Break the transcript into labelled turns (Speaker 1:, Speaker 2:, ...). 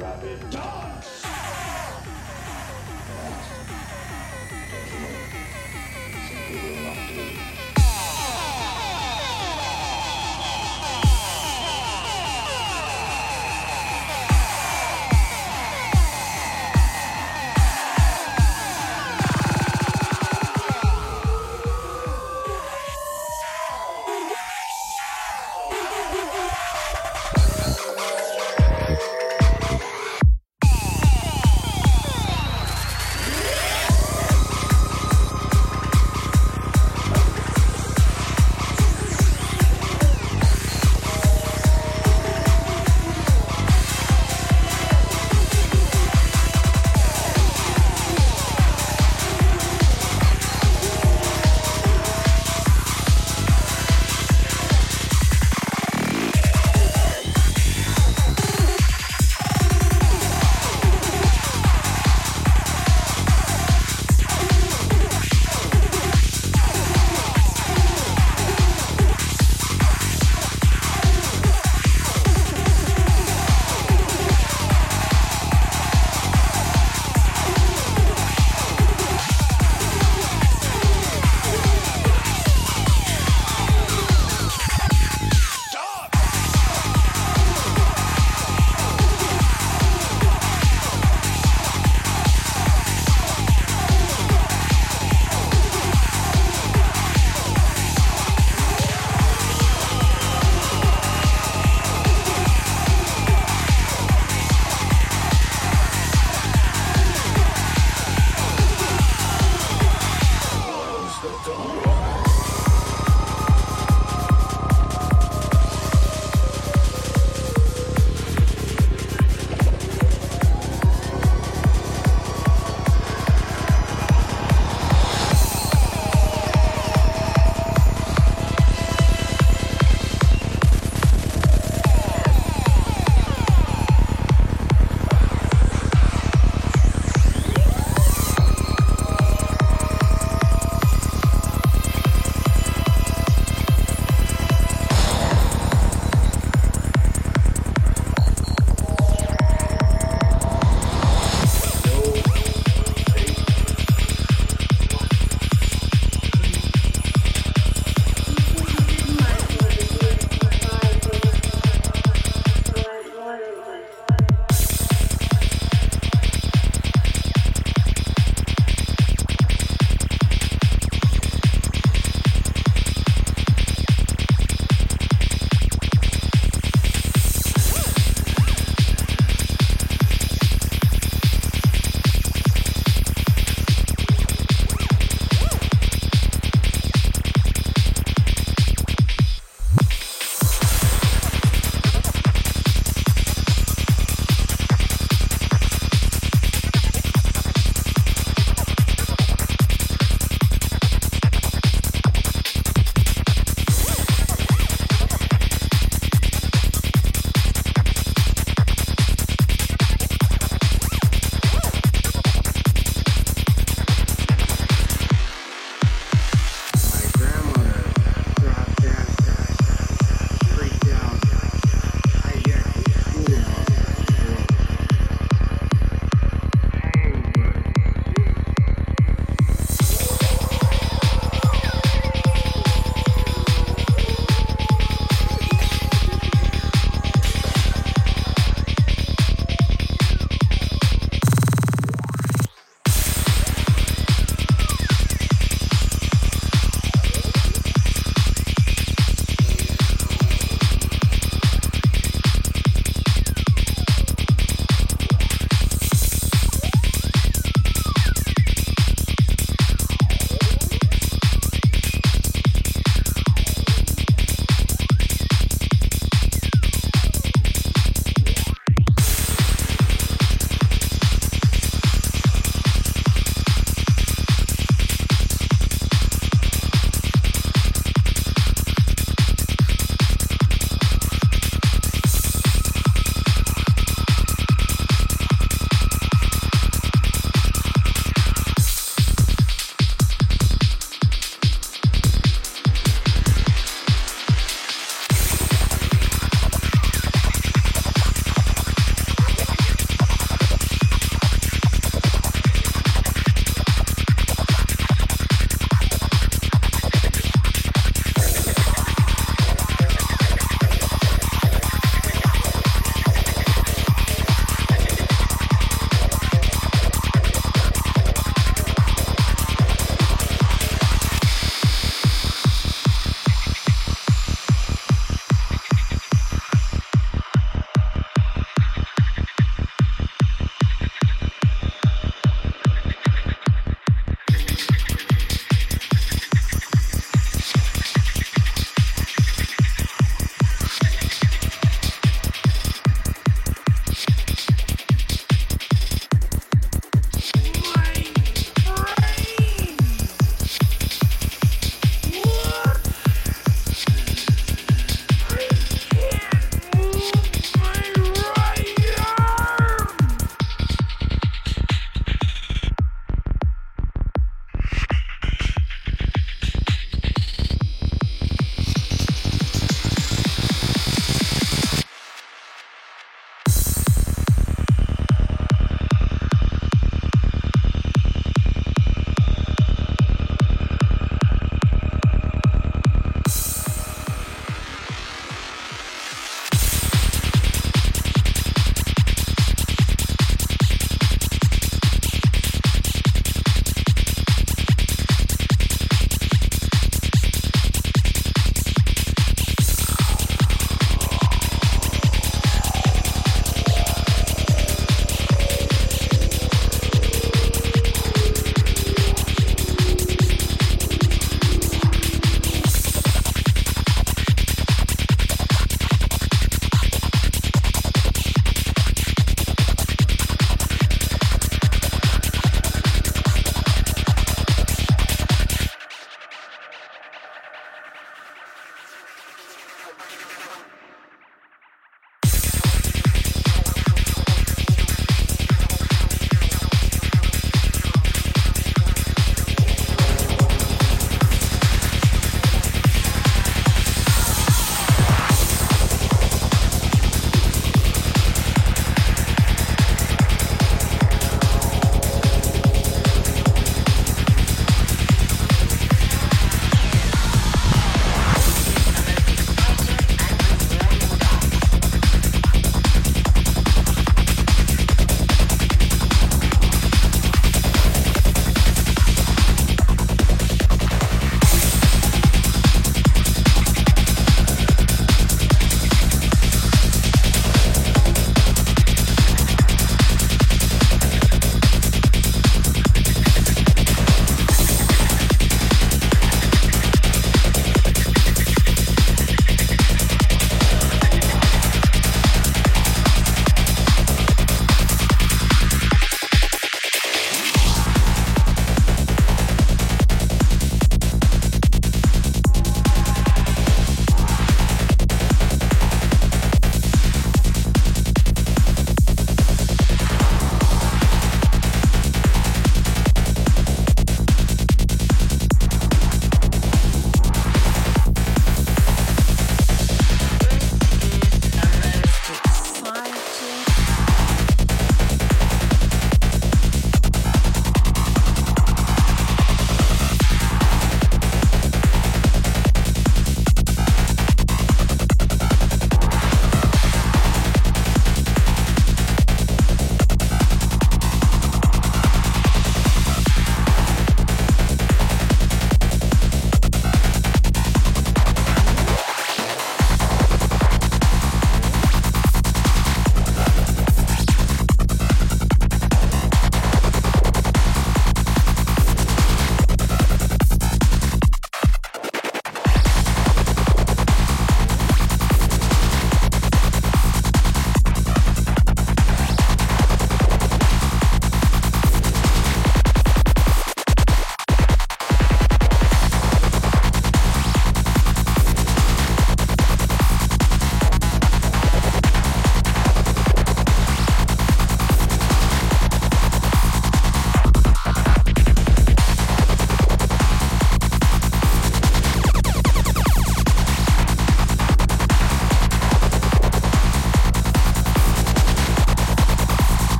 Speaker 1: Rabbit dogs!